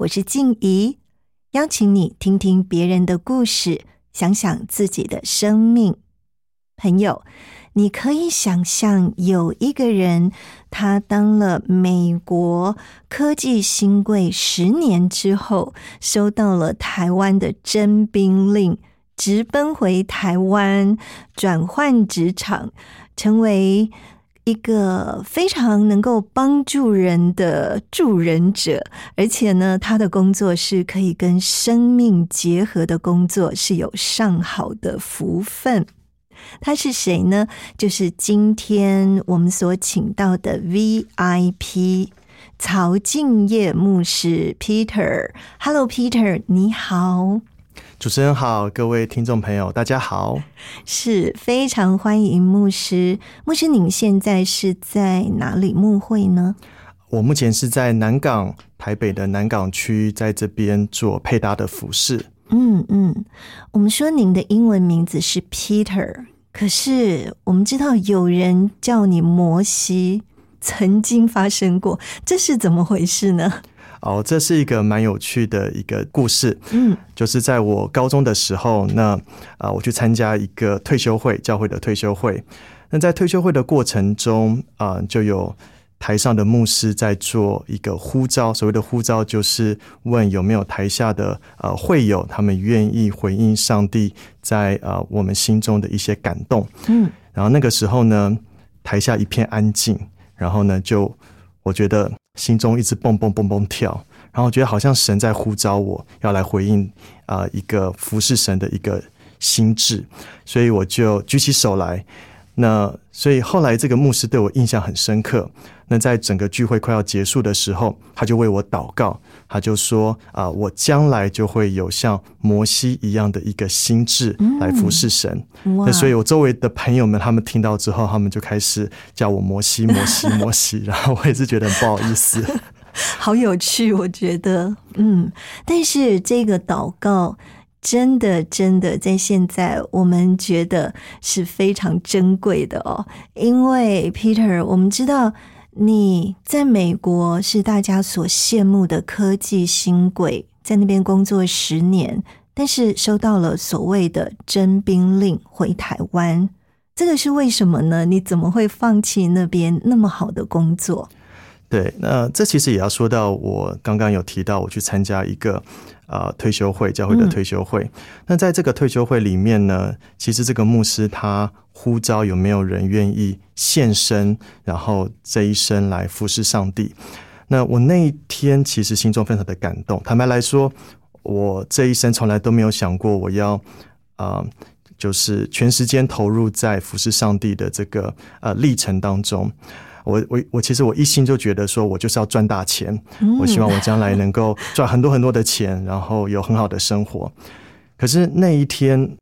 我是静怡，邀请你听听别人的故事，想想自己的生命。朋友，你可以想象有一个人，他当了美国科技新贵十年之后，收到了台湾的征兵令，直奔回台湾，转换职场，成为。一个非常能够帮助人的助人者，而且呢，他的工作是可以跟生命结合的工作，是有上好的福分。他是谁呢？就是今天我们所请到的 VIP 曹敬业牧师 Peter。Hello，Peter，你好。主持人好，各位听众朋友，大家好，是非常欢迎牧师。牧师，您现在是在哪里牧会呢？我目前是在南港，台北的南港区，在这边做配搭的服饰。嗯嗯，我们说您的英文名字是 Peter，可是我们知道有人叫你摩西，曾经发生过，这是怎么回事呢？哦，这是一个蛮有趣的一个故事。嗯，就是在我高中的时候，那啊，我去参加一个退休会，教会的退休会。那在退休会的过程中啊，就有台上的牧师在做一个呼召。所谓的呼召，就是问有没有台下的呃会友，他们愿意回应上帝在呃我们心中的一些感动。嗯，然后那个时候呢，台下一片安静，然后呢，就我觉得。心中一直蹦蹦蹦蹦跳，然后觉得好像神在呼召我要来回应啊一个服侍神的一个心智，所以我就举起手来。那所以后来这个牧师对我印象很深刻。那在整个聚会快要结束的时候，他就为我祷告，他就说啊，我将来就会有像摩西一样的一个心智来服侍神。那所以我周围的朋友们他们听到之后，他们就开始叫我摩西摩西摩西，然后我也是觉得很不好意思。好有趣，我觉得，嗯，但是这个祷告。真的，真的，在现在我们觉得是非常珍贵的哦。因为 Peter，我们知道你在美国是大家所羡慕的科技新贵，在那边工作十年，但是收到了所谓的征兵令回台湾，这个是为什么呢？你怎么会放弃那边那么好的工作？对，那这其实也要说到我刚刚有提到，我去参加一个呃退休会，教会的退休会。那在这个退休会里面呢，其实这个牧师他呼召有没有人愿意献身，然后这一生来服侍上帝。那我那一天其实心中非常的感动。坦白来说，我这一生从来都没有想过我要啊，就是全时间投入在服侍上帝的这个呃历程当中。我我我其实我一心就觉得说，我就是要赚大钱，我希望我将来能够赚很多很多的钱，然后有很好的生活。可是那一天，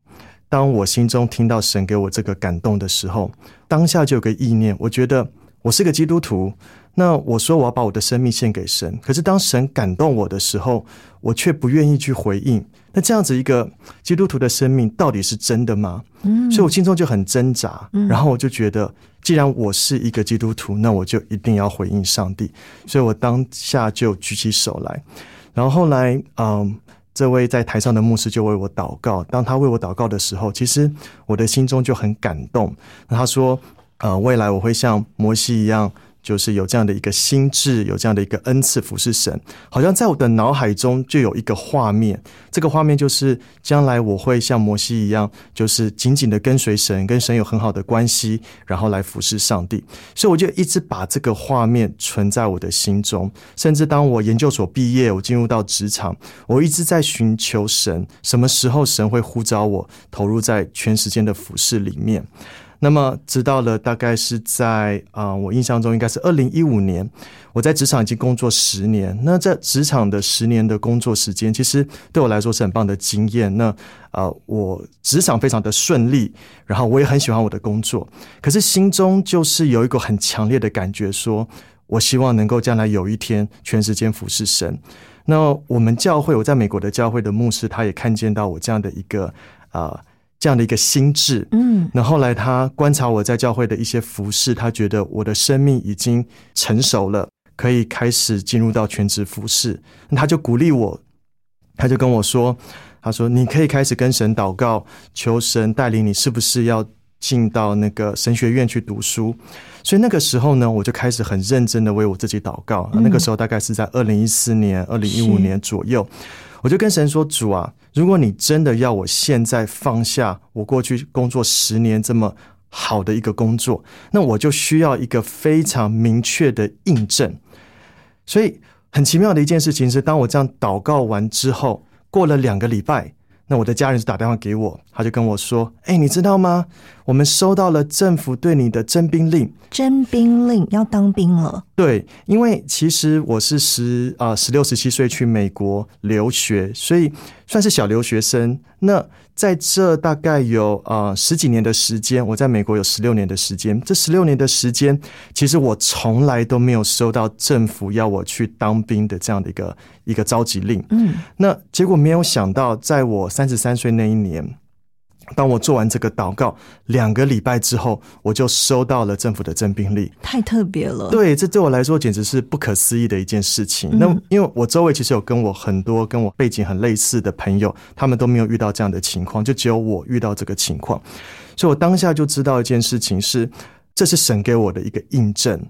当我心中听到神给我这个感动的时候，当下就有个意念，我觉得我是个基督徒，那我说我要把我的生命献给神。可是当神感动我的时候，我却不愿意去回应。那这样子一个基督徒的生命到底是真的吗？嗯，所以我心中就很挣扎。然后我就觉得。既然我是一个基督徒，那我就一定要回应上帝，所以我当下就举起手来。然后后来，嗯，这位在台上的牧师就为我祷告。当他为我祷告的时候，其实我的心中就很感动。他说：“呃，未来我会像摩西一样就是有这样的一个心智，有这样的一个恩赐服侍神，好像在我的脑海中就有一个画面，这个画面就是将来我会像摩西一样，就是紧紧的跟随神，跟神有很好的关系，然后来服侍上帝。所以我就一直把这个画面存在我的心中，甚至当我研究所毕业，我进入到职场，我一直在寻求神，什么时候神会呼召我投入在全时间的服侍里面。那么，直到了大概是在啊，我印象中应该是二零一五年，我在职场已经工作十年。那在职场的十年的工作时间，其实对我来说是很棒的经验。那啊，我职场非常的顺利，然后我也很喜欢我的工作。可是心中就是有一个很强烈的感觉，说我希望能够将来有一天全时间服侍神。那我们教会，我在美国的教会的牧师，他也看见到我这样的一个啊。这样的一个心智，嗯，那后来他观察我在教会的一些服饰，他觉得我的生命已经成熟了，可以开始进入到全职服饰，他就鼓励我，他就跟我说，他说你可以开始跟神祷告，求神带领你，是不是要进到那个神学院去读书？所以那个时候呢，我就开始很认真的为我自己祷告。那个时候大概是在二零一四年、二零一五年左右。我就跟神说：“主啊，如果你真的要我现在放下我过去工作十年这么好的一个工作，那我就需要一个非常明确的印证。所以很奇妙的一件事情是，当我这样祷告完之后，过了两个礼拜。”那我的家人就打电话给我，他就跟我说：“哎，你知道吗？我们收到了政府对你的征兵令，征兵令要当兵了。”对，因为其实我是十啊十六十七岁去美国留学，所以算是小留学生。那在这大概有呃十几年的时间，我在美国有十六年的时间。这十六年的时间，其实我从来都没有收到政府要我去当兵的这样的一个一个召集令。嗯，那结果没有想到，在我三十三岁那一年。当我做完这个祷告两个礼拜之后，我就收到了政府的征兵令，太特别了。对，这对我来说简直是不可思议的一件事情。那因为我周围其实有跟我很多跟我背景很类似的朋友，他们都没有遇到这样的情况，就只有我遇到这个情况，所以我当下就知道一件事情是，这是神给我的一个印证。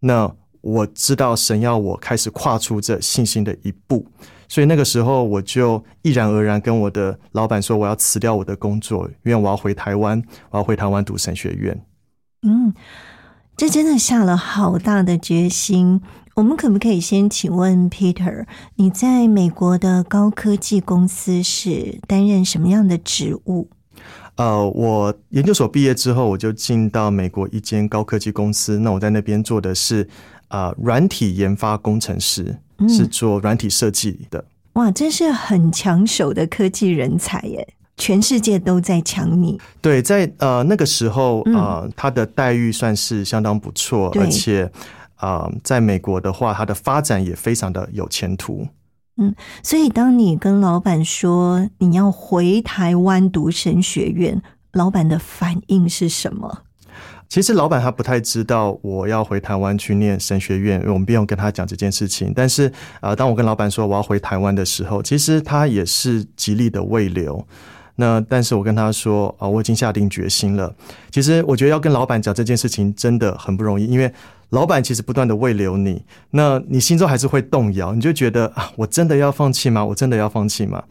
那我知道神要我开始跨出这信心的一步。所以那个时候，我就毅然而然跟我的老板说，我要辞掉我的工作，因为我要回台湾，我要回台湾读神学院。嗯，这真的下了好大的决心。我们可不可以先请问 Peter，你在美国的高科技公司是担任什么样的职务？呃，我研究所毕业之后，我就进到美国一间高科技公司。那我在那边做的是啊，软体研发工程师。是做软体设计的，哇，真是很抢手的科技人才耶！全世界都在抢你。对，在呃那个时候啊，他的待遇算是相当不错，而且啊，在美国的话，他的发展也非常的有前途。嗯，所以当你跟老板说你要回台湾读神学院，老板的反应是什么？其实老板他不太知道我要回台湾去念神学院，我们不用跟他讲这件事情。但是啊，当我跟老板说我要回台湾的时候，其实他也是极力的未留。那但是我跟他说啊，我已经下定决心了。其实我觉得要跟老板讲这件事情真的很不容易，因为老板其实不断的未留你，那你心中还是会动摇，你就觉得啊，我真的要放弃吗？我真的要放弃吗？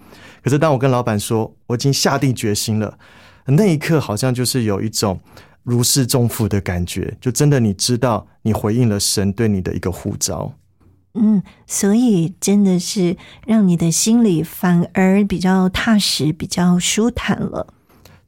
可是当我跟老板说我已经下定决心了，那一刻好像就是有一种。如释重负的感觉，就真的你知道，你回应了神对你的一个呼召。嗯，所以真的是让你的心里反而比较踏实，比较舒坦了。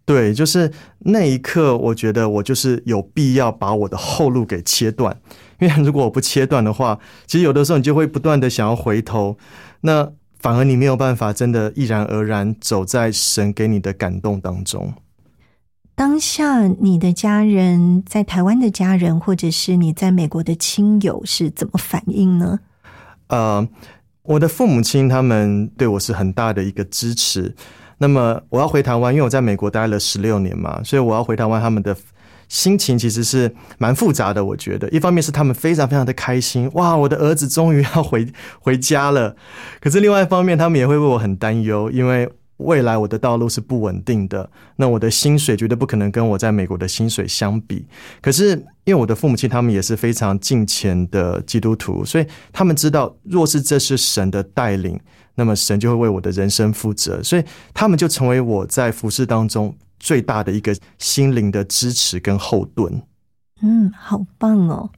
对，就是那一刻，我觉得我就是有必要把我的后路给切断，因为如果我不切断的话，其实有的时候你就会不断的想要回头，那反而你没有办法真的毅然而然走在神给你的感动当中。当下你的家人在台湾的家人，或者是你在美国的亲友是怎么反应呢？呃，我的父母亲他们对我是很大的一个支持。那么我要回台湾，因为我在美国待了十六年嘛，所以我要回台湾，他们的心情其实是蛮复杂的。我觉得，一方面是他们非常非常的开心，哇，我的儿子终于要回回家了。可是另外一方面，他们也会为我很担忧，因为未来我的道路是不稳定的，那我的薪水绝对不可能跟我在美国的薪水相比。可是因为我的父母亲他们也是非常敬虔的基督徒，所以他们知道，若是这是神的带领，那么神就会为我的人生负责，所以他们就成为我在服饰当中最大的一个心灵的支持跟后盾。嗯，好棒哦！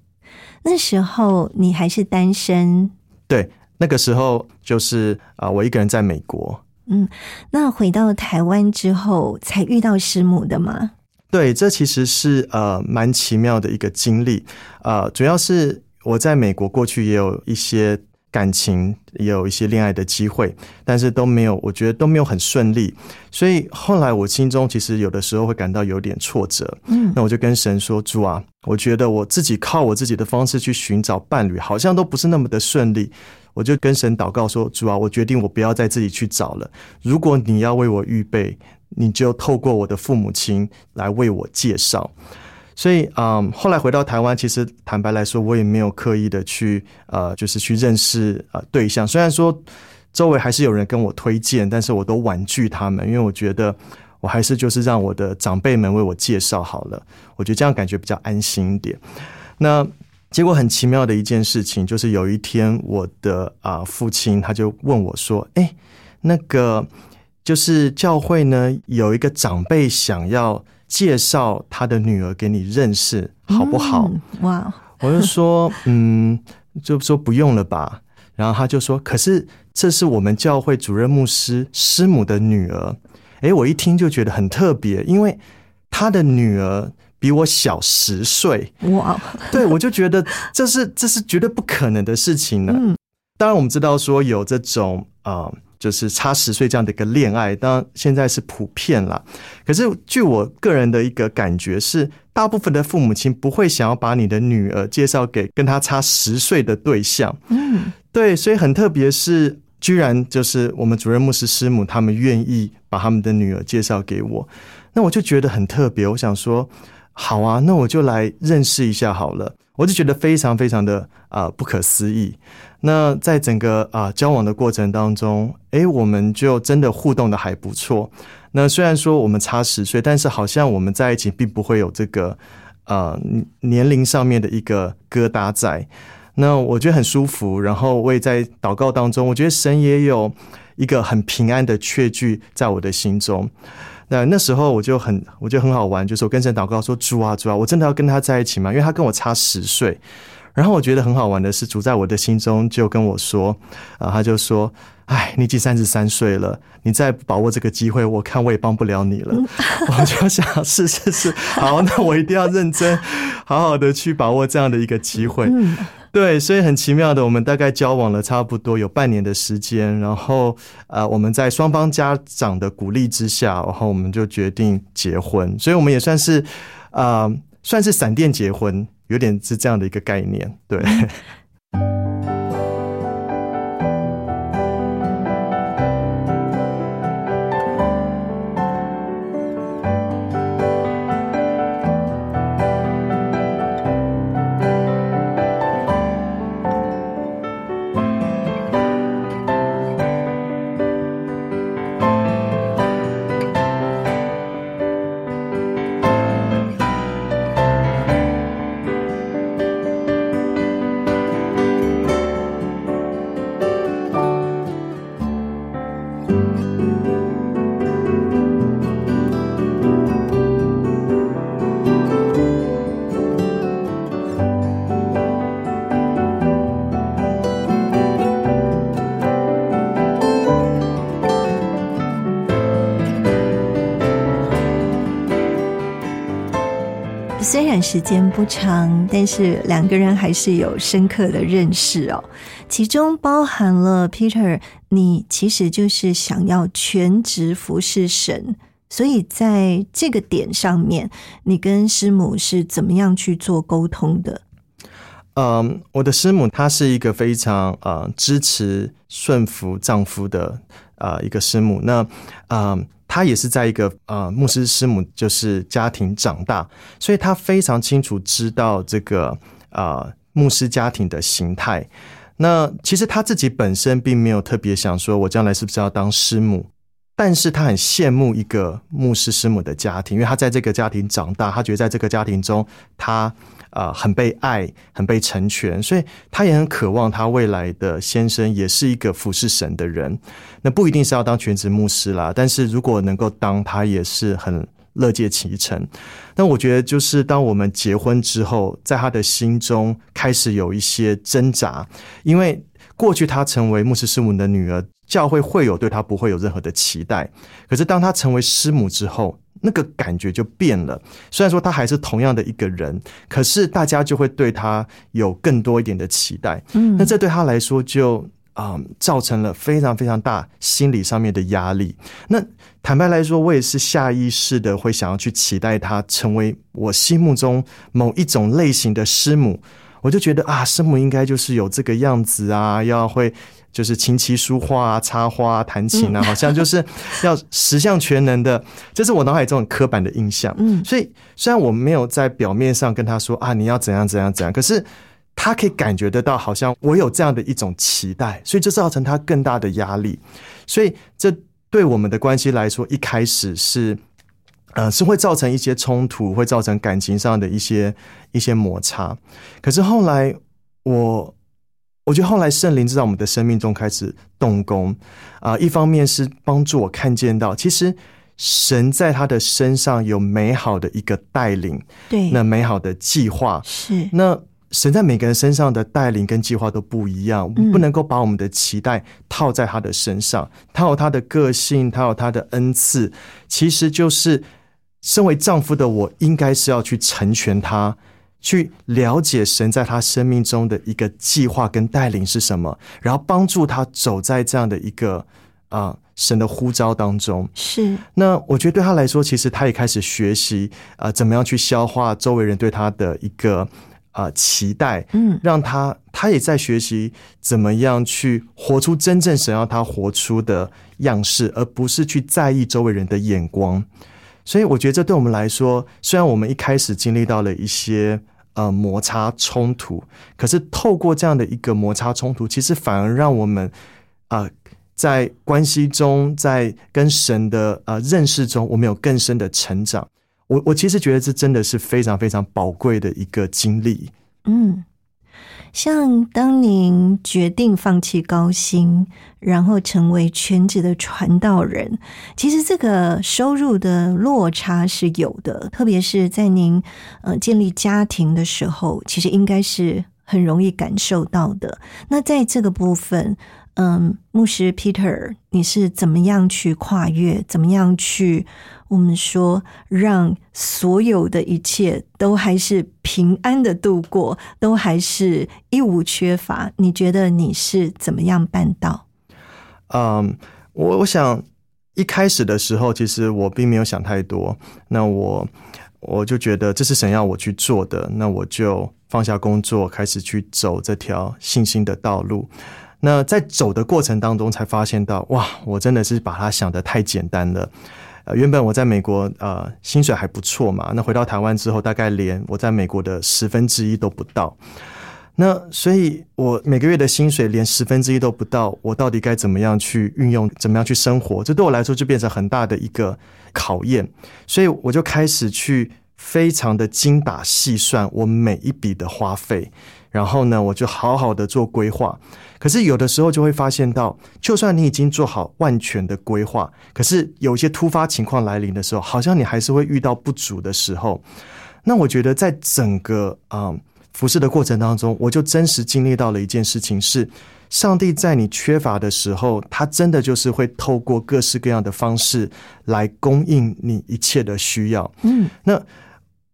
那时候你还是单身，对，那个时候就是啊，我一个人在美国。嗯，那回到台湾之后才遇到师母的吗？对，这其实是呃蛮奇妙的一个经历呃，主要是我在美国过去也有一些感情，也有一些恋爱的机会，但是都没有，我觉得都没有很顺利，所以后来我心中其实有的时候会感到有点挫折。嗯，那我就跟神说：“主啊，我觉得我自己靠我自己的方式去寻找伴侣，好像都不是那么的顺利。”我就跟神祷告说：“主啊，我决定我不要再自己去找了。如果你要为我预备，你就透过我的父母亲来为我介绍。”所以，嗯，后来回到台湾，其实坦白来说，我也没有刻意的去呃，就是去认识呃对象。虽然说周围还是有人跟我推荐，但是我都婉拒他们，因为我觉得我还是就是让我的长辈们为我介绍好了。我觉得这样感觉比较安心一点。那。结果很奇妙的一件事情，就是有一天，我的啊父亲他就问我说：“哎，那个就是教会呢有一个长辈想要介绍他的女儿给你认识，好不好？”哇！我就说：“嗯，就说不用了吧。”然后他就说：“可是这是我们教会主任牧师师母的女儿。”哎，我一听就觉得很特别，因为他的女儿。比我小十岁哇！对我就觉得这是这是绝对不可能的事情呢。嗯，当然我们知道说有这种啊，就是差十岁这样的一个恋爱，当然现在是普遍了。可是据我个人的一个感觉是，大部分的父母亲不会想要把你的女儿介绍给跟他差十岁的对象。嗯，对，所以很特别是，居然就是我们主任牧师师母他们愿意把他们的女儿介绍给我，那我就觉得很特别。我想说。好啊，那我就来认识一下好了。我就觉得非常非常的啊不可思议。那在整个啊交往的过程当中，诶，我们就真的互动的还不错。那虽然说我们差十岁，但是好像我们在一起并不会有这个呃年龄上面的一个疙瘩在。那我觉得很舒服。然后我也在祷告当中，我觉得神也有一个很平安的确据在我的心中。那那时候我就很，我就很好玩，就是我跟神祷告说：“主啊，主啊，我真的要跟他在一起吗？”因为他跟我差十岁。然后我觉得很好玩的是，主在我的心中就跟我说：“啊，他就说，哎，你已经三十三岁了，你再不把握这个机会，我看我也帮不了你了。”我就想，是是是，好，那我一定要认真，好好的去把握这样的一个机会。对，所以很奇妙的，我们大概交往了差不多有半年的时间，然后呃，我们在双方家长的鼓励之下，然后我们就决定结婚，所以我们也算是啊，算是闪电结婚，有点是这样的一个概念，对。不长，但是两个人还是有深刻的认识哦。其中包含了 Peter，你其实就是想要全职服侍神，所以在这个点上面，你跟师母是怎么样去做沟通的？嗯，我的师母她是一个非常呃支持顺服丈夫的呃一个师母。那嗯。他也是在一个呃牧师师母就是家庭长大，所以他非常清楚知道这个呃牧师家庭的形态。那其实他自己本身并没有特别想说，我将来是不是要当师母？但是他很羡慕一个牧师师母的家庭，因为他在这个家庭长大，他觉得在这个家庭中，他啊很被爱，很被成全，所以他也很渴望他未来的先生也是一个服侍神的人。那不一定是要当全职牧师啦，但是如果能够当，他也是很乐见其成。那我觉得，就是当我们结婚之后，在他的心中开始有一些挣扎，因为过去他成为牧师师母的女儿。教会会有对他不会有任何的期待，可是当他成为师母之后，那个感觉就变了。虽然说他还是同样的一个人，可是大家就会对他有更多一点的期待。嗯，那这对他来说就啊造成了非常非常大心理上面的压力。那坦白来说，我也是下意识的会想要去期待他成为我心目中某一种类型的师母。我就觉得啊，师母应该就是有这个样子啊，要会。就是琴棋书画啊，插花啊、弹琴啊，好像就是要十项全能的，这是我脑海中很刻板的印象。嗯，所以虽然我没有在表面上跟他说啊，你要怎样怎样怎样，可是他可以感觉得到，好像我有这样的一种期待，所以这造成他更大的压力。所以这对我们的关系来说，一开始是呃是会造成一些冲突，会造成感情上的一些一些摩擦。可是后来我。我觉得后来圣灵在我们的生命中开始动工，啊，一方面是帮助我看见到，其实神在他的身上有美好的一个带领，对，那美好的计划是。那神在每个人身上的带领跟计划都不一样，不能够把我们的期待套在他的身上。他有他的个性，他有他的恩赐，其实就是身为丈夫的我，应该是要去成全他。去了解神在他生命中的一个计划跟带领是什么，然后帮助他走在这样的一个啊神的呼召当中。是那我觉得对他来说，其实他也开始学习啊，怎么样去消化周围人对他的一个啊期待。嗯，让他他也在学习怎么样去活出真正神要他活出的样式，而不是去在意周围人的眼光。所以我觉得这对我们来说，虽然我们一开始经历到了一些呃摩擦冲突，可是透过这样的一个摩擦冲突，其实反而让我们啊在关系中，在跟神的呃认识中，我们有更深的成长。我我其实觉得这真的是非常非常宝贵的一个经历。嗯。像当您决定放弃高薪，然后成为全职的传道人，其实这个收入的落差是有的，特别是在您呃建立家庭的时候，其实应该是很容易感受到的。那在这个部分。嗯，牧师 Peter，你是怎么样去跨越？怎么样去我们说让所有的一切都还是平安的度过，都还是一无缺乏？你觉得你是怎么样办到？嗯，我我想一开始的时候，其实我并没有想太多。那我我就觉得这是神要我去做的，那我就放下工作，开始去走这条信心的道路。那在走的过程当中，才发现到哇，我真的是把它想的太简单了。呃，原本我在美国呃薪水还不错嘛，那回到台湾之后，大概连我在美国的十分之一都不到。那所以，我每个月的薪水连十分之一都不到，我到底该怎么样去运用，怎么样去生活？这对我来说就变成很大的一个考验。所以我就开始去非常的精打细算我每一笔的花费。然后呢，我就好好的做规划。可是有的时候就会发现到，就算你已经做好万全的规划，可是有一些突发情况来临的时候，好像你还是会遇到不足的时候。那我觉得在整个啊服侍的过程当中，我就真实经历到了一件事情：是上帝在你缺乏的时候，他真的就是会透过各式各样的方式来供应你一切的需要。嗯，那。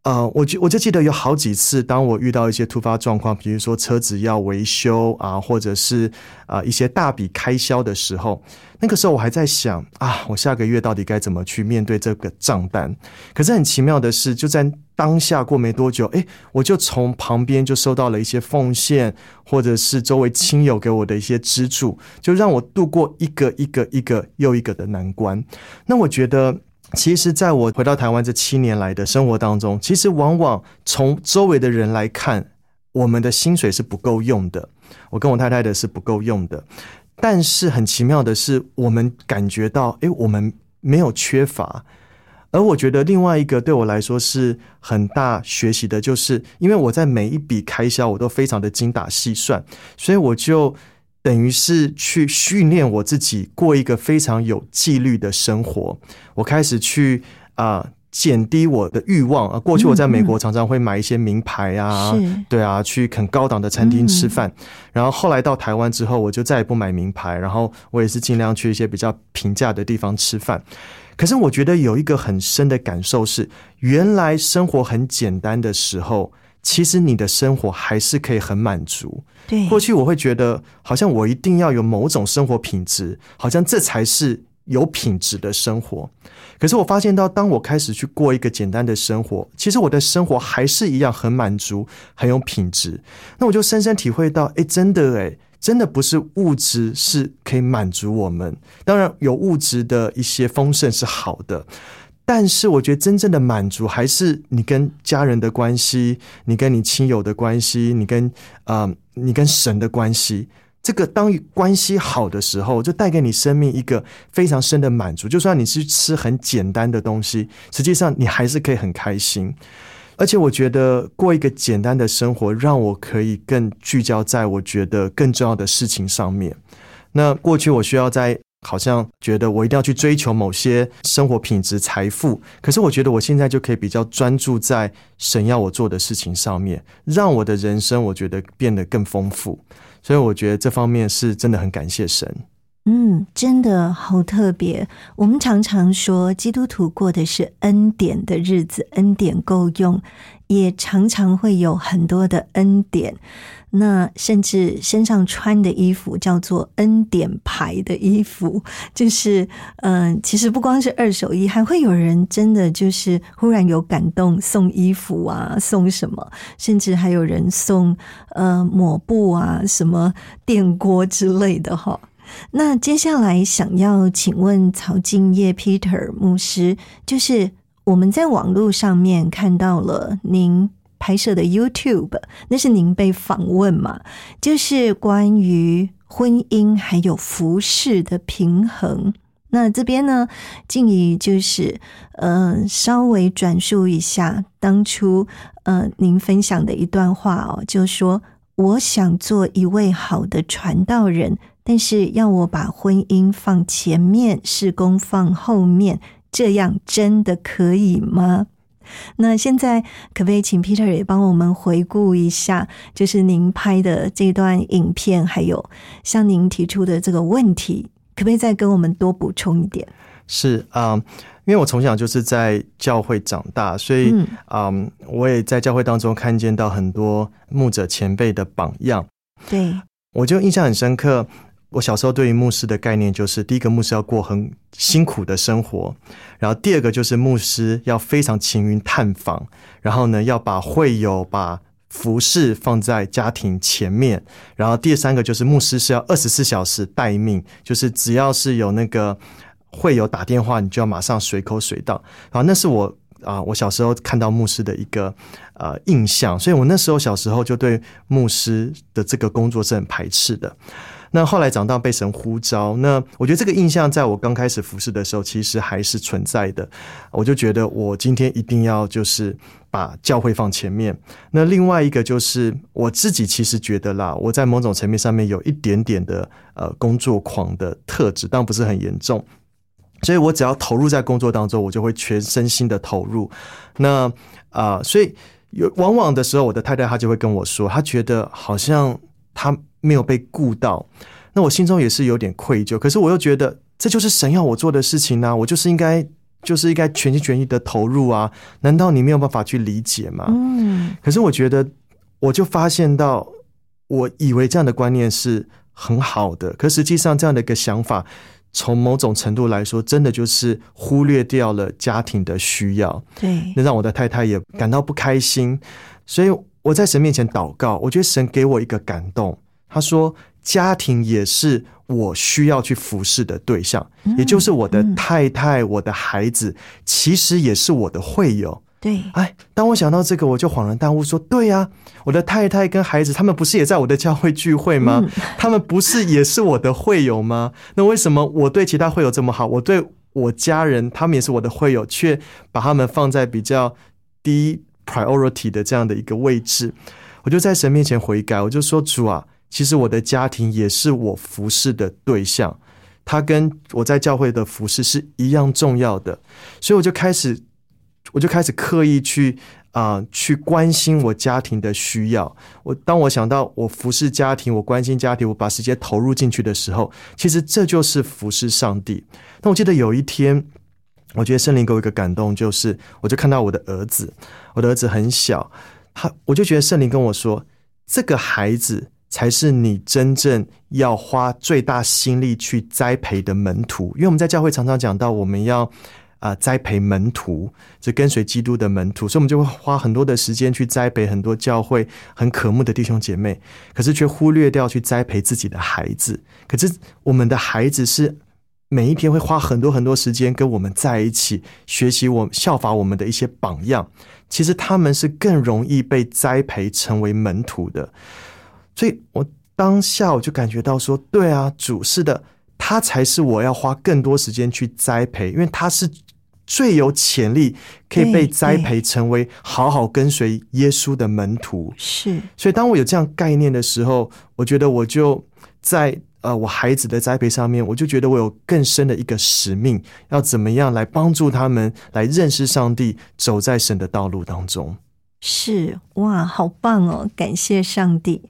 呃，我就我就记得有好几次，当我遇到一些突发状况，比如说车子要维修啊，或者是啊一些大笔开销的时候，那个时候我还在想啊，我下个月到底该怎么去面对这个账单？可是很奇妙的是，就在当下过没多久，哎，我就从旁边就收到了一些奉献，或者是周围亲友给我的一些资助，就让我度过一个一个一个又一个的难关。那我觉得。其实，在我回到台湾这七年来的生活当中，其实往往从周围的人来看，我们的薪水是不够用的。我跟我太太的是不够用的。但是很奇妙的是，我们感觉到，诶，我们没有缺乏。而我觉得另外一个对我来说是很大学习的，就是因为我在每一笔开销我都非常的精打细算，所以我就等于是去训练我自己过一个非常有纪律的生活。我开始去啊。减低我的欲望啊！过去我在美国常常会买一些名牌啊，对啊，去很高档的餐厅吃饭。然后后来到台湾之后，我就再也不买名牌，然后我也是尽量去一些比较平价的地方吃饭。可是我觉得有一个很深的感受是，原来生活很简单的时候，其实你的生活还是可以很满足。对，过去我会觉得好像我一定要有某种生活品质，好像这才是有品质的生活。可是我发现到，当我开始去过一个简单的生活，其实我的生活还是一样很满足、很有品质。那我就深深体会到，哎，真的，哎，真的不是物质是可以满足我们。当然，有物质的一些丰盛是好的，但是我觉得真正的满足还是你跟家人的关系，你跟你亲友的关系，你跟啊，你跟神的关系。这个当关系好的时候，就带给你生命一个非常深的满足。就算你是吃很简单的东西，实际上你还是可以很开心。而且我觉得过一个简单的生活，让我可以更聚焦在我觉得更重要的事情上面。那过去我需要在好像觉得我一定要去追求某些生活品质、财富，可是我觉得我现在就可以比较专注在神要我做的事情上面，让我的人生我觉得变得更丰富。所以我觉得这方面是真的很感谢神。嗯，真的好特别。我们常常说基督徒过的是恩典的日子，恩典够用，也常常会有很多的恩典。那甚至身上穿的衣服叫做恩典牌的衣服，就是嗯，其实不光是二手衣，还会有人真的就是忽然有感动送衣服啊，送什么，甚至还有人送呃抹布啊，什么电锅之类的哈。那接下来想要请问曹敬业 Peter 牧师，就是我们在网络上面看到了您。拍摄的 YouTube，那是您被访问嘛？就是关于婚姻还有服饰的平衡。那这边呢，静怡就是呃，稍微转述一下当初呃您分享的一段话哦，就说我想做一位好的传道人，但是要我把婚姻放前面，事工放后面，这样真的可以吗？那现在可不可以请 Peter 也帮我们回顾一下，就是您拍的这段影片，还有向您提出的这个问题，可不可以再跟我们多补充一点？是啊，因为我从小就是在教会长大，所以啊，我也在教会当中看见到很多牧者前辈的榜样。对，我就印象很深刻。我小时候对于牧师的概念就是，第一个牧师要过很辛苦的生活，然后第二个就是牧师要非常勤于探访，然后呢要把会友、把服饰放在家庭前面，然后第三个就是牧师是要二十四小时待命，就是只要是有那个会友打电话，你就要马上随口随到。啊，那是我啊，我小时候看到牧师的一个呃印象，所以我那时候小时候就对牧师的这个工作是很排斥的。那后来长大被神呼召，那我觉得这个印象在我刚开始服侍的时候，其实还是存在的。我就觉得我今天一定要就是把教会放前面。那另外一个就是我自己其实觉得啦，我在某种层面上面有一点点的呃工作狂的特质，但不是很严重。所以我只要投入在工作当中，我就会全身心的投入。那啊，所以有往往的时候，我的太太她就会跟我说，她觉得好像她。没有被顾到，那我心中也是有点愧疚。可是我又觉得这就是神要我做的事情呢，我就是应该就是应该全心全意的投入啊！难道你没有办法去理解吗？嗯。可是我觉得，我就发现到，我以为这样的观念是很好的，可实际上这样的一个想法，从某种程度来说，真的就是忽略掉了家庭的需要。对，那让我的太太也感到不开心。所以我在神面前祷告，我觉得神给我一个感动。他说：“家庭也是我需要去服侍的对象，也就是我的太太、我的孩子，其实也是我的会友。对，哎，当我想到这个，我就恍然大悟，说：对呀、我的太太跟孩子，他们不是也在我的教会聚会吗？嗯他们不是也是我的会友吗？那为什么我对其他会友这么好，我对我家人，他们也是我的会友，却把他们放在比较低 priority 的这样的一个位置？我就在神面前悔改，我就说：主啊，其实我的家庭也是我服侍的对象，他跟我在教会的服侍是一样重要的，所以我就开始，我就开始刻意去啊、去关心我家庭的需要。我当我想到我服侍家庭，我关心家庭，我把时间投入进去的时候，其实这就是服侍上帝。那我记得有一天，我觉得圣灵给我一个感动，就是我就看到我的儿子，我的儿子很小，他我就觉得圣灵跟我说，这个孩子才是你真正要花最大心力去栽培的门徒，因为我们在教会常常讲到我们要。啊、栽培门徒，就跟随基督的门徒，所以我们就会花很多的时间去栽培很多教会很渴慕的弟兄姐妹，可是却忽略掉去栽培自己的孩子。可是我们的孩子是每一天会花很多很多时间跟我们在一起，学习我效法我们的一些榜样。其实他们是更容易被栽培成为门徒的。所以我当下我就感觉到说，对啊，主是的，他才是我要花更多时间去栽培，因为他是最有潜力可以被栽培成为好好跟随耶稣的门徒。是所以当我有这样概念的时候，我觉得我就在呃我孩子的栽培上面，我就觉得我有更深的一个使命，要怎么样来帮助他们来认识上帝，走在神的道路当中。是，哇，好棒哦！感谢上帝。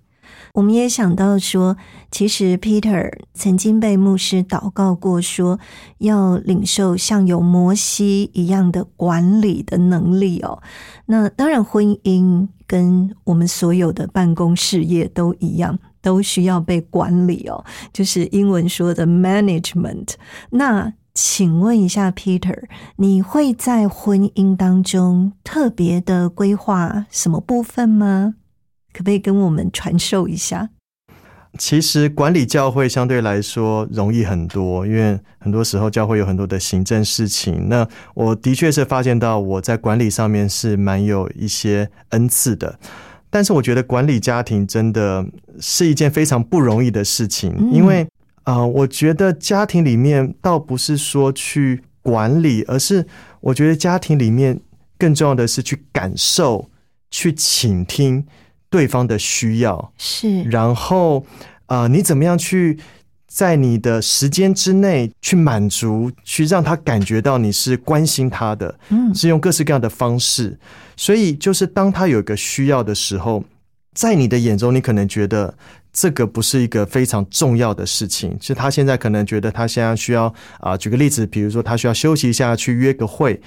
我们也想到说，其实 Peter 曾经被牧师祷告过，说要领受像有摩西一样的管理的能力哦。那当然，婚姻跟我们所有的办公事业都一样，都需要被管理哦，就是英文说的 management。那请问一下，Peter，你会在婚姻当中特别的规划什么部分吗？可不可以跟我们传授一下？其实管理教会相对来说容易很多，因为很多时候教会有很多的行政事情。那我的确是发现到我在管理上面是蛮有一些恩赐的，但是我觉得管理家庭真的是一件非常不容易的事情，嗯因为啊、呃我觉得家庭里面倒不是说去管理，而是我觉得家庭里面更重要的是去感受、去倾听对方的需要。是然后啊、呃你怎么样去在你的时间之内去满足，去让他感觉到你是关心他的，嗯是用各式各样的方式。所以，就是当他有一个需要的时候，在你的眼中，你可能觉得这个不是一个非常重要的事情，是他现在可能觉得他现在需要啊、举个例子，比如说他需要休息一下，去约个会。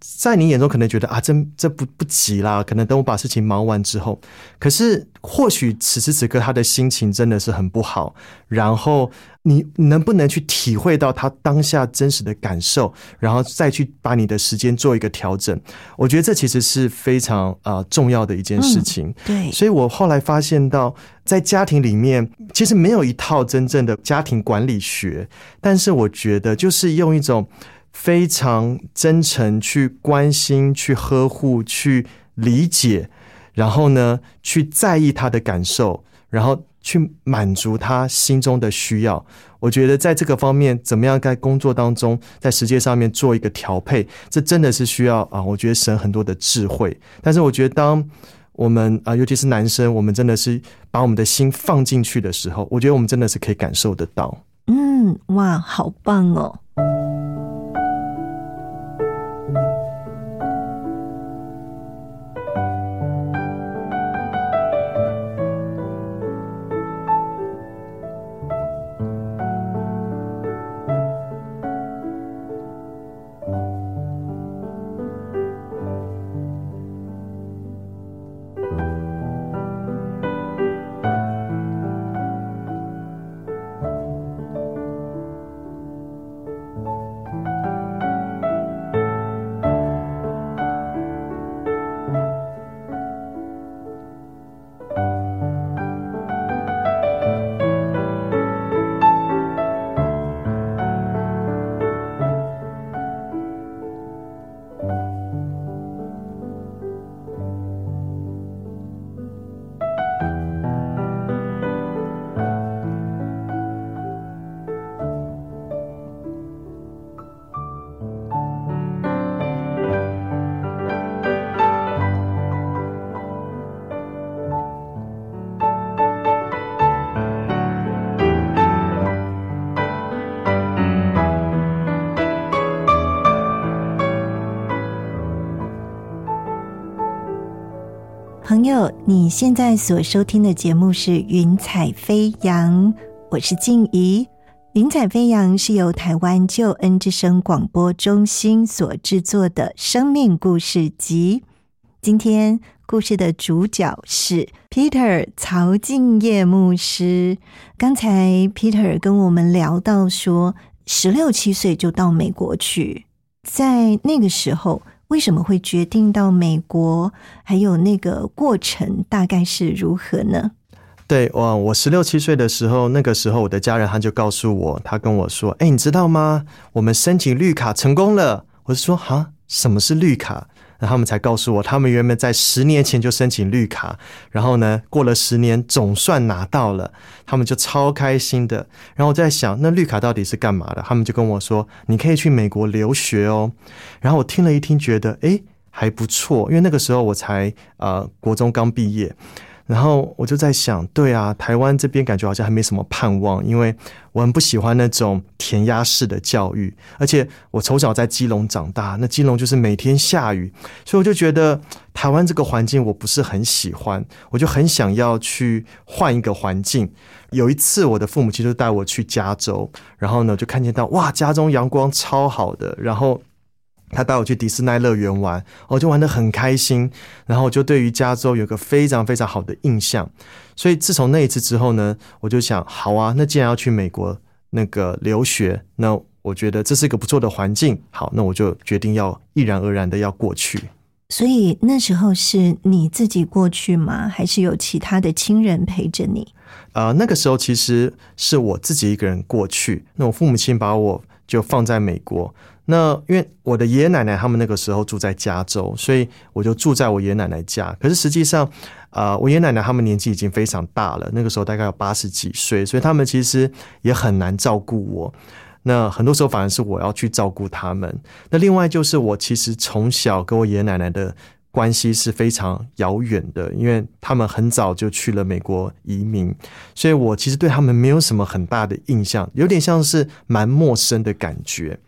在你眼中可能觉得啊，这这不不急啦，可能等我把事情忙完之后。可是或许此时此刻他的心情真的是很不好，然后你能不能去体会到他当下真实的感受，然后再去把你的时间做一个调整？我觉得这其实是非常啊、呃重要的一件事情。对，所以我后来发现到，在家庭里面，其实没有一套真正的家庭管理学，但是我觉得就是用一种非常真诚去关心、去呵护、去理解，然后呢，去在意他的感受，然后去满足他心中的需要。我觉得在这个方面，怎么样在工作当中，在实践上面做一个调配，这真的是需要啊，我觉得省很多的智慧。但是我觉得当我们啊，尤其是男生，我们真的是把我们的心放进去的时候，我觉得我们真的是可以感受得到。嗯，哇，好棒哦！朋友，你现在所收听的节目是《云彩飞扬》，我是静怡。《云彩飞扬》是由台湾救恩之声广播中心所制作的生命故事集。今天故事的主角是 Peter 曹敬业牧师。刚才 Peter 跟我们聊到说，十六七岁就到美国去，在那个时候。为什么会决定到美国？还有那个过程大概是如何呢？对，哇，我十六七岁的时候，那个时候我的家人他就告诉我，他跟我说：“哎，你知道吗？我们申请绿卡成功了。”我就说：“哈，什么是绿卡？”然后他们才告诉我，他们原本在十年前就申请绿卡，然后呢，过了十年总算拿到了，他们就超开心的。然后我在想，那绿卡到底是干嘛的？他们就跟我说，你可以去美国留学哦。然后我听了一听，觉得诶还不错，因为那个时候我才呃国中刚毕业。然后我就在想，对啊，台湾这边感觉好像还没什么盼望，因为我很不喜欢那种填鸭式的教育，而且我从小在基隆长大，那基隆就是每天下雨，所以我就觉得台湾这个环境我不是很喜欢，我就很想要去换一个环境。有一次，我的父母亲就带我去加州，然后呢，就看见到哇，加州阳光超好的，然后。他带我去迪士尼乐园玩，我就玩的很开心，然后我就对于加州有个非常非常好的印象。所以自从那一次之后呢，我就想，好啊，那既然要去美国那个留学，那我觉得这是一个不错的环境，好，那我就决定要毅然而然的要过去。所以那时候是你自己过去吗？还是有其他的亲人陪着你？呃，那个时候其实是我自己一个人过去，那我父母亲把我就放在美国。那因为我的爷爷奶奶他们那个时候住在加州，所以我就住在我爷爷奶奶家。可是实际上，啊，我爷爷奶奶他们年纪已经非常大了，那个时候大概有八十几岁，所以他们其实也很难照顾我。那很多时候反而是我要去照顾他们。那另外就是我其实从小跟我爷爷奶奶的关系是非常遥远的，因为他们很早就去了美国移民，所以我其实对他们没有什么很大的印象，有点像是蛮陌生的感觉。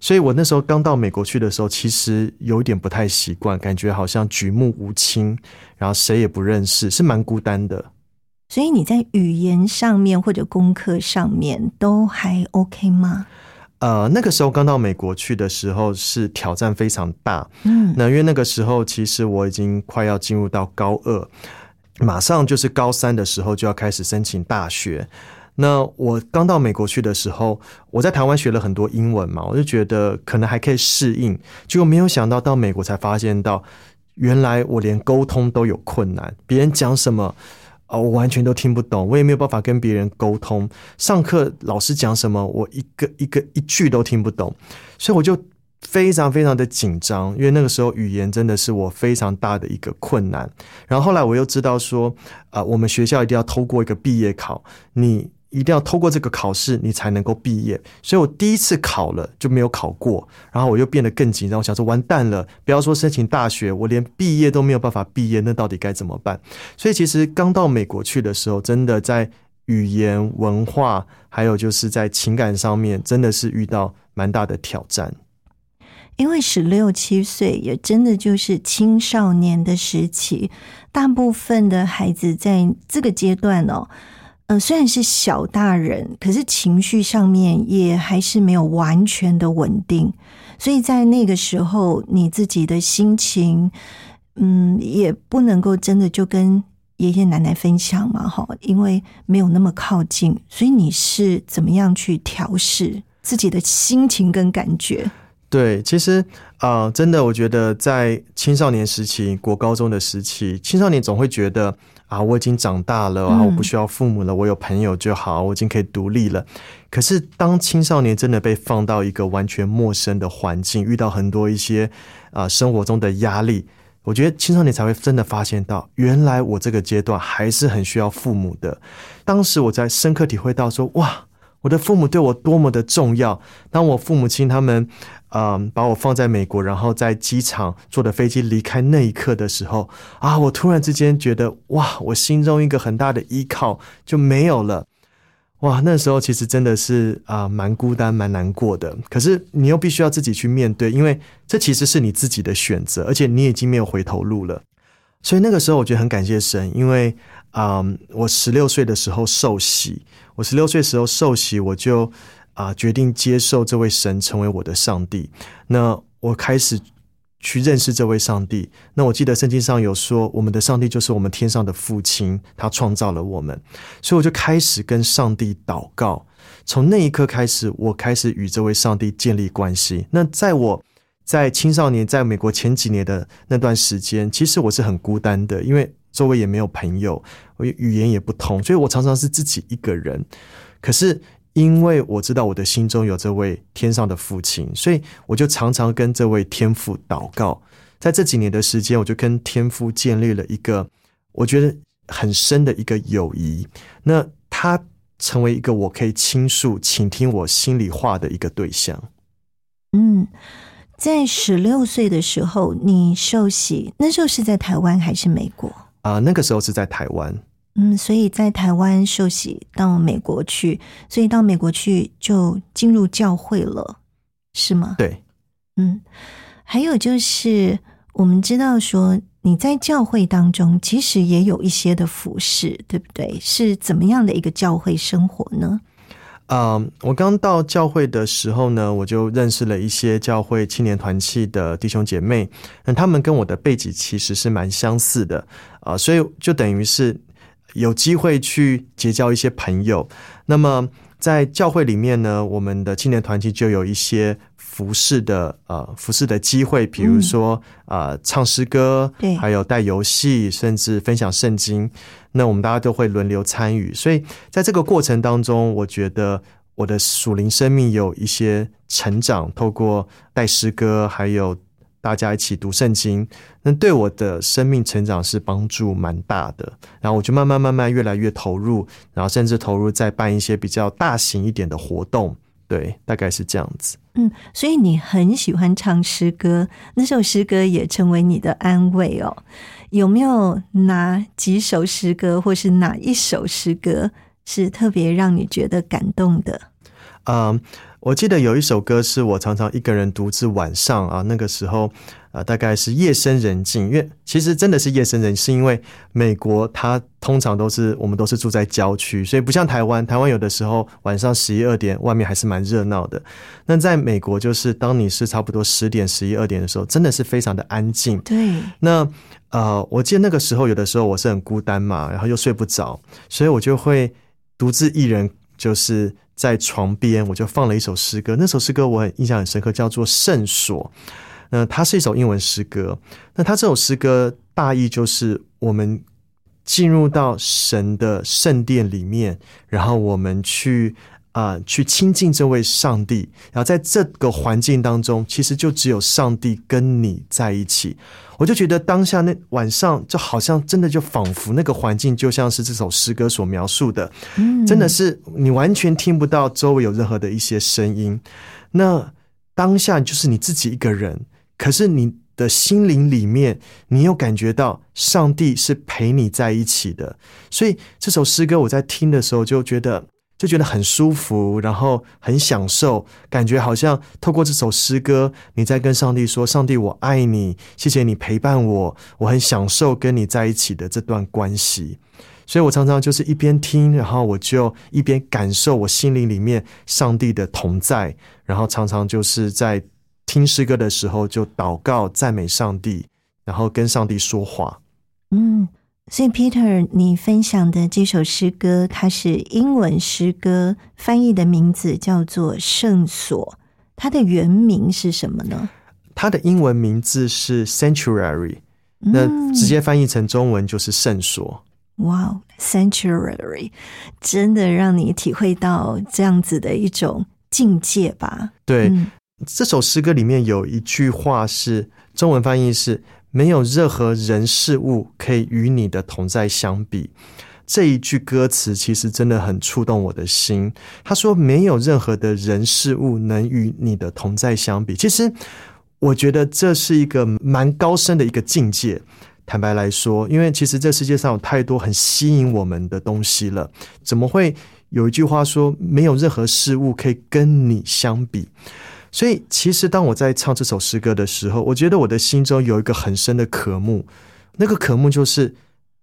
所以我那时候刚到美国去的时候，其实有一点不太习惯，感觉好像举目无亲，然后谁也不认识，是蛮孤单的。所以你在语言上面或者功课上面都还 OK 吗？呃，那个时候刚到美国去的时候是挑战非常大。嗯，那因为那个时候其实我已经快要进入到高二，马上就是高三的时候就要开始申请大学。那我刚到美国去的时候，我在台湾学了很多英文嘛，我就觉得可能还可以适应，结果没有想到到美国才发现到，原来我连沟通都有困难，别人讲什么，哦，我完全都听不懂，我也没有办法跟别人沟通。上课老师讲什么，我一个一个一句都听不懂，所以我就非常非常的紧张，因为那个时候语言真的是我非常大的一个困难。然后后来我又知道说，啊，我们学校一定要透过一个毕业考，你。一定要透过这个考试，你才能够毕业。所以我第一次考了就没有考过，然后我又变得更紧张。我想说，完蛋了，不要说申请大学，我连毕业都没有办法毕业，那到底该怎么办？所以其实刚到美国去的时候，真的在语言、文化，还有就是在情感上面，真的是遇到蛮大的挑战。因为十六七岁也真的就是青少年的时期，大部分的孩子在这个阶段哦。呃，虽然是小大人，可是情绪上面也还是没有完全的稳定，所以在那个时候，你自己的心情，嗯，也不能够真的就跟爷爷奶奶分享嘛，哈，因为没有那么靠近，所以你是怎么样去调试自己的心情跟感觉？对，其实啊，真的，我觉得在青少年时期、国高中的时期，青少年总会觉得。啊，我已经长大了啊，我不需要父母了，我有朋友就好，我已经可以独立了。可是，当青少年真的被放到一个完全陌生的环境，遇到很多一些啊生活中的压力，我觉得青少年才会真的发现到，原来我这个阶段还是很需要父母的。当时我才深刻体会到说，哇，我的父母对我多么的重要。当我父母亲他们。嗯，把我放在美国，然后在机场坐的飞机离开那一刻的时候，啊，我突然之间觉得，哇，我心中一个很大的依靠就没有了，哇，那时候其实真的是啊，蛮孤单、蛮难过的。可是你又必须要自己去面对，因为这其实是你自己的选择，而且你已经没有回头路了。所以那个时候我觉得很感谢神，因为啊、嗯我十六岁的时候受洗，我十六岁时候受洗，我就啊、决定接受这位神成为我的上帝。那我开始去认识这位上帝。那我记得圣经上有说，我们的上帝就是我们天上的父亲，他创造了我们，所以我就开始跟上帝祷告。从那一刻开始，我开始与这位上帝建立关系。那在我在青少年在美国前几年的那段时间，其实我是很孤单的，因为周围也没有朋友，我语言也不通，所以我常常是自己一个人。可是因为我知道我的心中有这位天上的父亲，所以我就常常跟这位天父祷告。在这几年的时间，我就跟天父建立了一个我觉得很深的一个友谊。那他成为一个我可以倾诉、倾听我心里话的一个对象。嗯，在十六岁的时候，你受洗，那时候是在台湾还是美国？啊、那个时候是在台湾，嗯，所以在台湾受洗到美国去，所以到美国去就进入教会了，是吗？对，嗯，还有就是我们知道说你在教会当中其实也有一些的服饰，对不对？是怎么样的一个教会生活呢？啊、我刚到教会的时候呢，我就认识了一些教会青年团契的弟兄姐妹，那他们跟我的背景其实是蛮相似的啊、所以就等于是有机会去结交一些朋友。那么在教会里面呢，我们的青年团契就有一些服饰的呃服饰的机会，比如说啊、呃唱诗歌，对还有带游戏，甚至分享圣经。那我们大家都会轮流参与，所以在这个过程当中，我觉得我的属灵生命有一些成长，透过带诗歌，还有大家一起读圣经，那对我的生命成长是帮助蛮大的。然后我就慢慢慢慢越来越投入，然后甚至投入在办一些比较大型一点的活动，对，大概是这样子。嗯，所以你很喜欢唱诗歌，那首诗歌也成为你的安慰哦。有没有哪几首诗歌，或是哪一首诗歌是特别让你觉得感动的？嗯，我记得有一首歌是我常常一个人独自晚上啊，那个时候呃，大概是夜深人静，因为其实真的是夜深人静，是因为美国它通常都是我们都是住在郊区，所以不像台湾，台湾有的时候晚上十一二点外面还是蛮热闹的。那在美国，就是当你是差不多十点、十一二点的时候，真的是非常的安静。对，那呃，我记得那个时候有的时候我是很孤单嘛，然后又睡不着，所以我就会独自一人，就是在床边，我就放了一首诗歌。那首诗歌我很印象很深刻，叫做《圣所》。那它是一首英文诗歌。那它这首诗歌大意就是我们进入到神的圣殿里面，然后我们去啊、去亲近这位上帝，然后在这个环境当中，其实就只有上帝跟你在一起。我就觉得当下那晚上就好像真的就仿佛那个环境就像是这首诗歌所描述的，嗯，真的是你完全听不到周围有任何的一些声音。那当下就是你自己一个人，可是你的心灵里面，你又感觉到上帝是陪你在一起的。所以这首诗歌我在听的时候就觉得。就觉得很舒服，然后很享受，感觉好像透过这首诗歌，你在跟上帝说：“上帝，我爱你，谢谢你陪伴我，我很享受跟你在一起的这段关系。”所以我常常就是一边听，然后我就一边感受我心灵里面上帝的同在，然后常常就是在听诗歌的时候就祷告赞美上帝，然后跟上帝说话。嗯，所以 Peter，你分享的这首诗歌，它是英文诗歌，翻译的名字叫做《圣所》，它的原名是什么呢？它的英文名字是 Sanctuary，那嗯直接翻译成中文就是圣所。哇哦，Sanctuary，真的让你体会到这样子的一种境界吧？对，嗯这首诗歌里面有一句话是中文翻译是“没有任何人事物可以与你的同在相比”。这一句歌词其实真的很触动我的心。他说：“没有任何的人事物能与你的同在相比。”其实，我觉得这是一个蛮高深的一个境界。坦白来说，因为其实这世界上有太多很吸引我们的东西了，怎么会有一句话说没有任何事物可以跟你相比？所以，其实当我在唱这首诗歌的时候，我觉得我的心中有一个很深的渴慕，那个渴慕就是，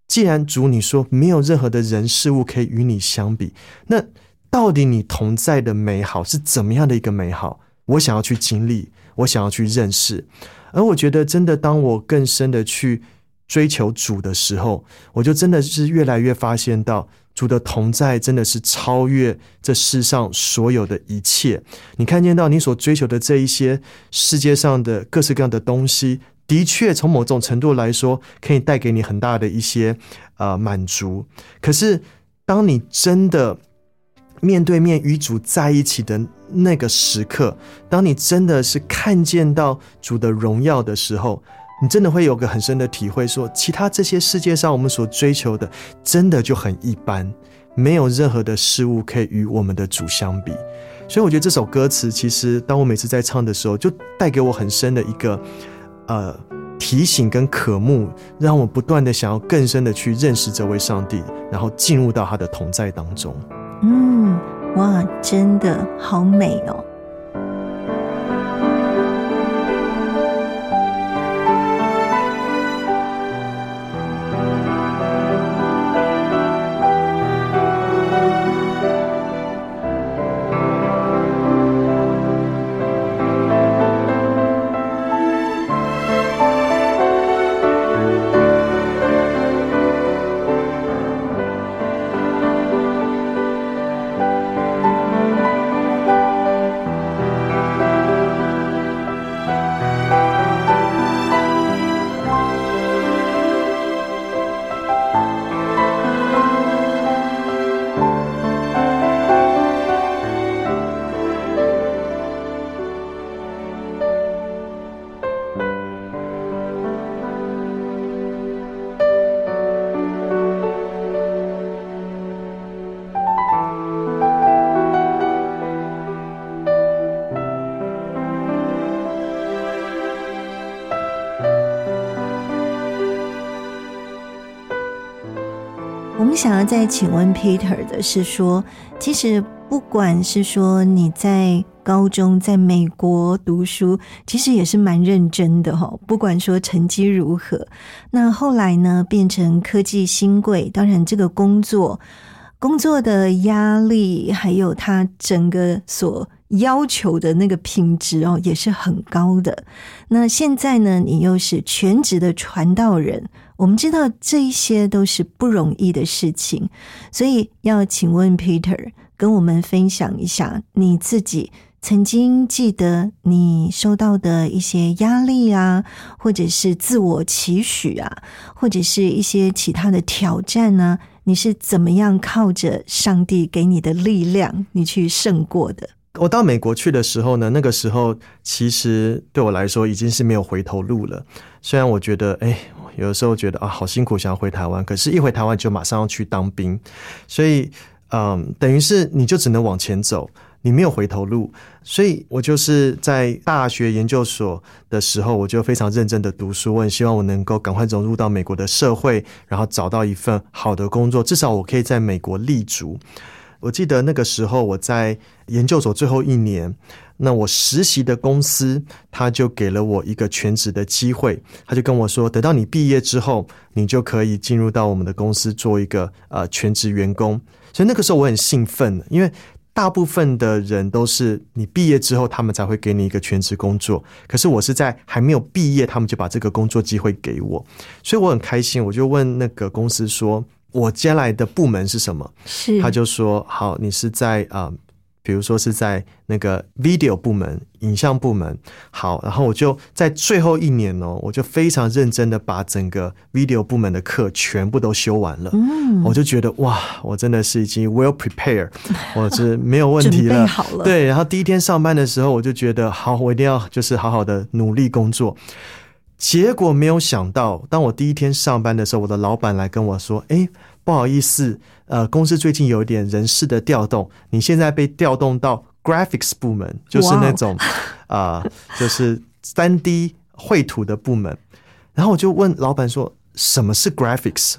既然主你说没有任何的人事物可以与你相比，那到底你同在的美好是怎么样的一个美好？我想要去经历，我想要去认识。而我觉得，真的当我更深的去追求主的时候，我就真的是越来越发现到。主的同在真的是超越这世上所有的一切。你看见到你所追求的这一些世界上的各式各样的东西，的确从某种程度来说，可以带给你很大的一些呃满足。可是，当你真的面对面与主在一起的那个时刻，当你真的是看见到主的荣耀的时候，你真的会有个很深的体会说，其他这些世界上我们所追求的，真的就很一般，没有任何的事物可以与我们的主相比。所以我觉得这首歌词，其实当我每次在唱的时候，就带给我很深的一个呃提醒跟渴慕，让我不断的想要更深的去认识这位上帝，然后进入到他的同在当中。嗯，哇，真的好美哦。想要再请问 Peter 的是说，其实不管是说你在高中在美国读书，其实也是蛮认真的哈。不管说成绩如何，那后来呢变成科技新贵，当然这个工作工作的压力，还有他整个所要求的那个品质哦，也是很高的。那现在呢，你又是全职的传道人。我们知道这一些都是不容易的事情，所以要请问 Peter 跟我们分享一下你自己曾经记得你受到的一些压力啊，或者是自我期许啊，或者是一些其他的挑战呢、你是怎么样靠着上帝给你的力量，你去胜过的？我到美国去的时候呢，那个时候其实对我来说已经是没有回头路了。虽然我觉得，哎，有的时候觉得啊，好辛苦，想要回台湾，可是一回台湾就马上要去当兵，所以，嗯，等于是你就只能往前走，你没有回头路。所以我就是在大学研究所的时候，我就非常认真的读书，我很希望我能够赶快融入到美国的社会，然后找到一份好的工作，至少我可以在美国立足。我记得那个时候我在研究所最后一年，那我实习的公司他就给了我一个全职的机会，他就跟我说，等到你毕业之后，你就可以进入到我们的公司做一个呃全职员工。所以那个时候我很兴奋，因为大部分的人都是你毕业之后，他们才会给你一个全职工作，可是我是在还没有毕业，他们就把这个工作机会给我，所以我很开心，我就问那个公司说。我接下来的部门是什么？是他就说：“好，你是在啊、呃比如说是在那个 video 部门、影像部门。好，然后我就在最后一年哦，我就非常认真的把整个 video 部门的课全部都修完了。嗯，我就觉得哇，我真的是已经 well prepared，我是没有问题了。好了，，对，然后第一天上班的时候，我就觉得好，我一定要就是好好的努力工作。结果没有想到，当我第一天上班的时候，我的老板来跟我说：“哎，不好意思，呃，公司最近有一点人事的调动，你现在被调动到 graphics 部门，就是那种啊、呃就是三 D 绘图的部门。”然后我就问老板说：“什么是 graphics？”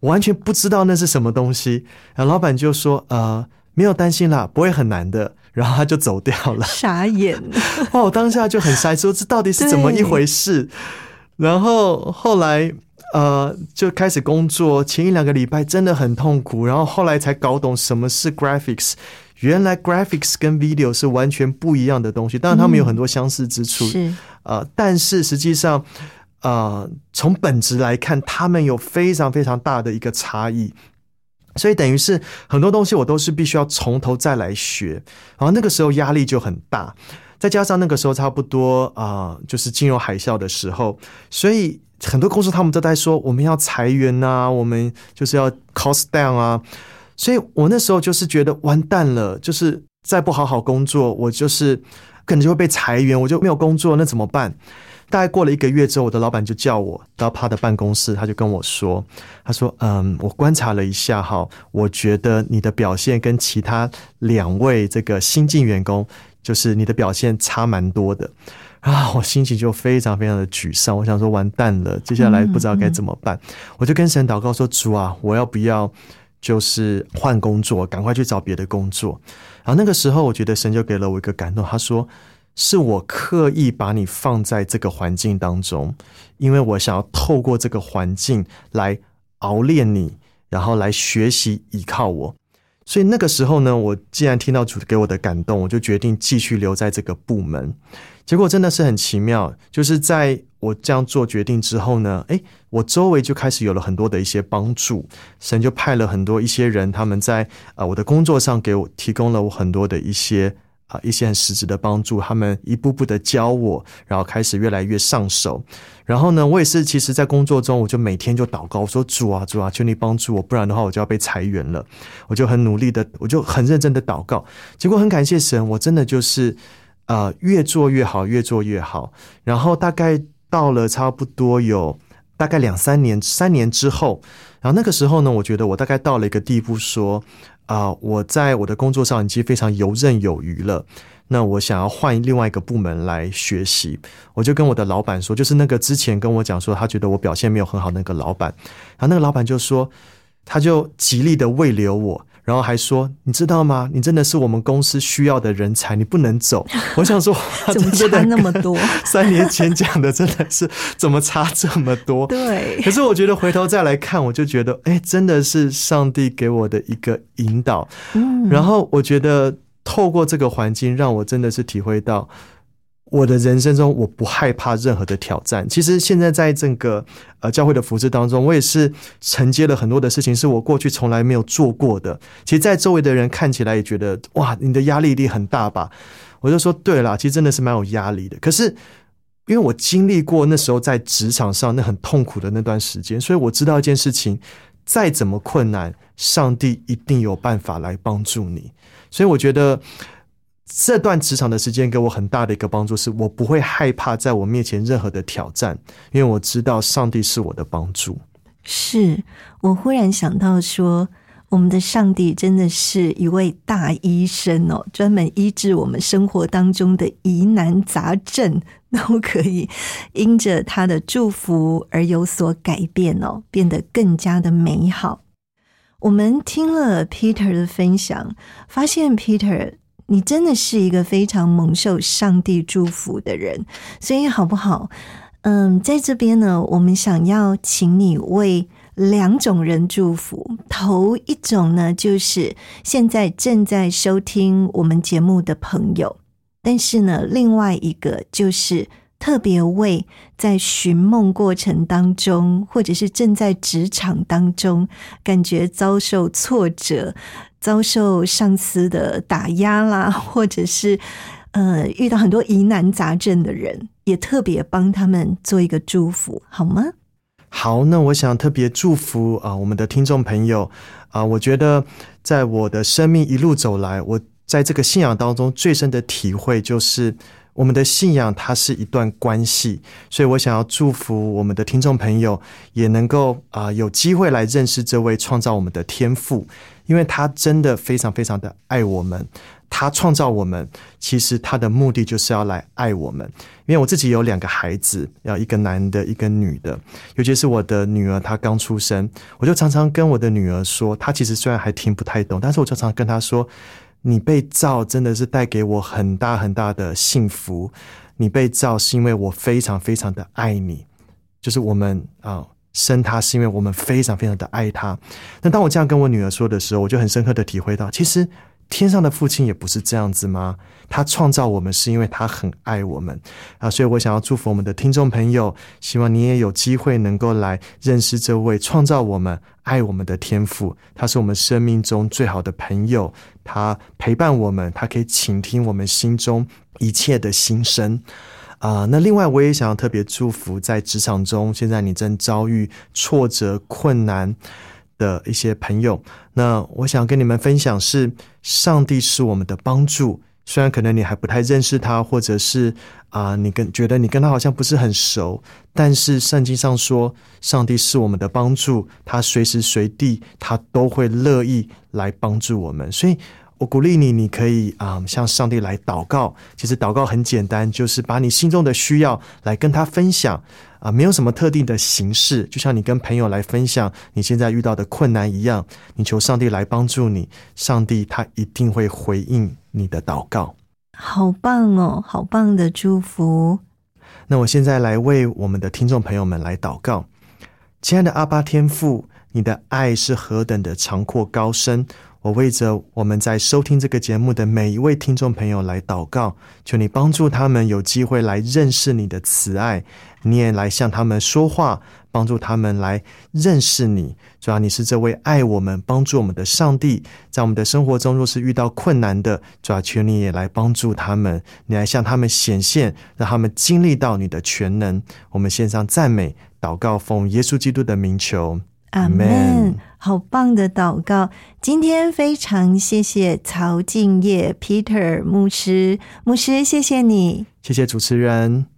我完全不知道那是什么东西。然后老板就说：“呃，没有担心啦，不会很难的。”然后他就走掉了。傻眼，哇！我当下就很塞，说这到底是怎么一回事？然后后来呃，就开始工作，前一两个礼拜真的很痛苦，然后后来才搞懂什么是 graphics。原来 graphics 跟 video 是完全不一样的东西，当然他们有很多相似之处，是呃，但是实际上，呃，从本质来看，他们有非常非常大的一个差异。所以等于是很多东西我都是必须要从头再来学，然后那个时候压力就很大，再加上那个时候差不多啊、就是金融海啸的时候，所以很多公司他们都在说我们要裁员呐、我们就是要 cost down 啊，所以我那时候就是觉得完蛋了，就是再不好好工作，我就是可能就会被裁员，我就没有工作，那怎么办？大概过了一个月之后，我的老板就叫我到他的办公室，他就跟我说：“他说，嗯，我观察了一下哈，我觉得你的表现跟其他两位这个新进员工，就是你的表现差蛮多的。”啊，我心情就非常非常的沮丧。我想说，完蛋了，接下来不知道该怎么办。我就跟神祷告说：“主啊，我要不要就是换工作，赶快去找别的工作？”然后那个时候，我觉得神就给了我一个感动，他说。是我刻意把你放在这个环境当中，因为我想要透过这个环境来熬练你，然后来学习依靠我。所以那个时候呢，我既然听到主给我的感动，我就决定继续留在这个部门。结果真的是很奇妙，就是在我这样做决定之后呢，诶，我周围就开始有了很多的一些帮助，神就派了很多一些人，他们在啊我的工作上给我提供了我很多的一些。啊，一些很实质的帮助，他们一步步的教我，然后开始越来越上手。然后呢，我也是，其实，在工作中，我就每天就祷告，我说主啊，主啊，求你帮助我，不然的话，我就要被裁员了。我就很努力的，我就很认真的祷告。结果很感谢神，我真的就是呃，越做越好，越做越好。然后大概到了差不多有大概两三年，三年之后，然后那个时候呢，我觉得我大概到了一个地步，说。啊，我在我的工作上已经非常游刃有余了。那我想要换另外一个部门来学习，我就跟我的老板说，就是那个之前跟我讲说他觉得我表现没有很好那个老板，然后那个老板就说，他就极力的慰留我，然后还说，你知道吗？你真的是我们公司需要的人才，你不能走。我想说，怎么差那么多？三年前讲的真的是怎么差这么多？对。可是我觉得回头再来看，我就觉得，哎，真的是上帝给我的一个引导。嗯，然后我觉得透过这个环境，让我真的是体会到，我的人生中我不害怕任何的挑战。其实现在在这个呃教会的服饰当中，我也是承接了很多的事情，是我过去从来没有做过的。其实，在周围的人看起来也觉得，哇，你的压力一定很大吧？我就说，对啦，其实真的是蛮有压力的。可是，因为我经历过那时候在职场上那很痛苦的那段时间，所以我知道一件事情，再怎么困难，上帝一定有办法来帮助你。所以我觉得这段职场的时间给我很大的一个帮助，是我不会害怕在我面前任何的挑战，因为我知道上帝是我的帮助。是我忽然想到说，我们的上帝真的是一位大医生哦，专门医治我们生活当中的疑难杂症，都可以因着他的祝福而有所改变哦，变得更加的美好。我们听了 Peter 的分享，发现 Peter 你真的是一个非常蒙受上帝祝福的人，所以好不好？嗯，在这边呢，我们想要请你为两种人祝福。头一种呢，就是现在正在收听我们节目的朋友，但是呢，另外一个就是。特别为在寻梦过程当中，或者是正在职场当中，感觉遭受挫折、遭受上司的打压啦，或者是呃遇到很多疑难杂症的人，也特别帮他们做一个祝福，好吗？好，那我想特别祝福啊，我们的听众朋友啊，我觉得在我的生命一路走来，我在这个信仰当中最深的体会就是。我们的信仰它是一段关系，所以我想要祝福我们的听众朋友也能够啊、有机会来认识这位创造我们的天赋，因为他真的非常非常的爱我们。他创造我们，其实他的目的就是要来爱我们。因为我自己有两个孩子，要一个男的，一个女的。尤其是我的女儿，她刚出生，我就常常跟我的女儿说，她其实虽然还听不太懂，但是我就常常跟她说。你被造真的是带给我很大很大的幸福。你被造是因为我非常非常的爱你，就是我们啊生他是因为我们非常非常的爱他。那当我这样跟我女儿说的时候，我就很深刻的体会到，其实天上的父亲也不是这样子吗？他创造我们是因为他很爱我们啊，所以我想要祝福我们的听众朋友，希望你也有机会能够来认识这位创造我们、爱我们的天父。他是我们生命中最好的朋友，他陪伴我们，他可以倾听我们心中一切的心声。啊，那另外我也想要特别祝福在职场中，现在你正遭遇挫折、困难的一些朋友。那我想跟你们分享是，上帝是我们的帮助。虽然可能你还不太认识他，或者是啊，你跟觉得你跟他好像不是很熟，但是圣经上说，上帝是我们的帮助，他随时随地他都会乐意来帮助我们，所以。我鼓励你，你可以啊向上帝来祷告。其实祷告很简单，就是把你心中的需要来跟他分享啊，没有什么特定的形式，就像你跟朋友来分享你现在遇到的困难一样。你求上帝来帮助你，上帝他一定会回应你的祷告。好棒哦，好棒的祝福。那我现在来为我们的听众朋友们来祷告，亲爱的阿巴天父，你的爱是何等的长阔高深。我为着我们在收听这个节目的每一位听众朋友来祷告，求你帮助他们有机会来认识你的慈爱，你也来向他们说话，帮助他们来认识你。主要你是这位爱我们、帮助我们的上帝，在我们的生活中若是遇到困难的，主要求你也来帮助他们，你来向他们显现，让他们经历到你的全能。我们献上赞美、祷告，奉耶稣基督的名求。阿门，好棒的祷告！今天非常谢谢曹敬业 Peter 牧师，牧师谢谢你，谢谢主持人。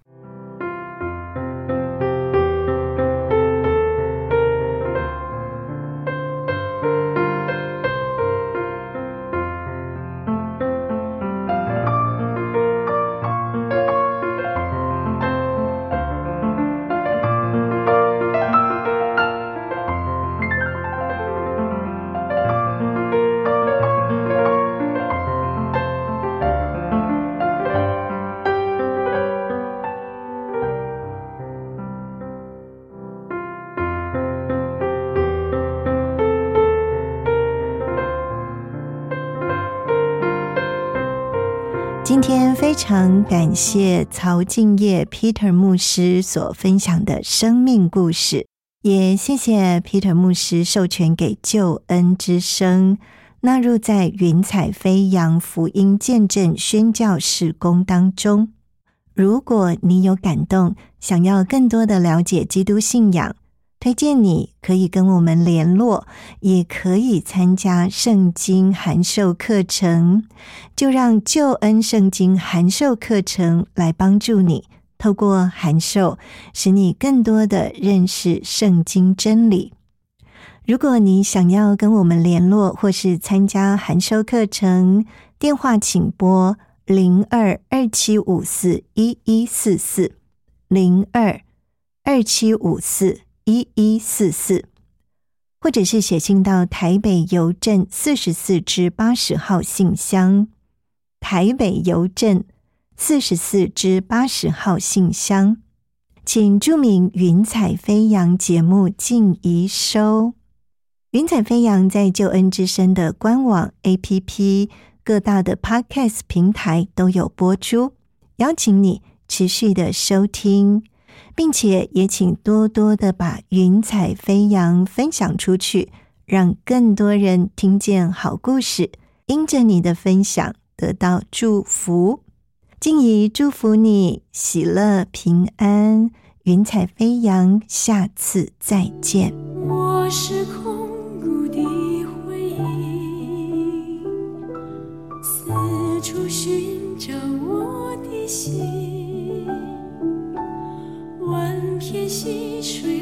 今天非常感谢曹敬业 Peter 牧师所分享的生命故事，也谢谢 Peter 牧师授权给救恩之声纳入在云彩飞扬福音见证宣教事工当中。如果你有感动，想要更多的了解基督信仰。推荐你可以跟我们联络，也可以参加圣经函授课程。就让救恩圣经函授课程来帮助你，透过函授，使你更多的认识圣经真理。如果你想要跟我们联络，或是参加函授课程，电话请拨零二二七五四一一四四零二二七五四。一一四四，或者是写信到台北邮政四十四至八十号信箱，台北邮政四十四至八十号信箱，请注明“云彩飞扬”节目进一收。云彩飞扬在救恩之声的官网、APP、各大的 Podcast 平台都有播出，邀请你持续的收听。并且也请多多的把云彩飞扬分享出去，让更多人听见好故事，因着你的分享得到祝福。静怡祝福你喜乐平安，云彩飞扬，下次再见。我是空谷的回忆，四处寻找我的心。溪水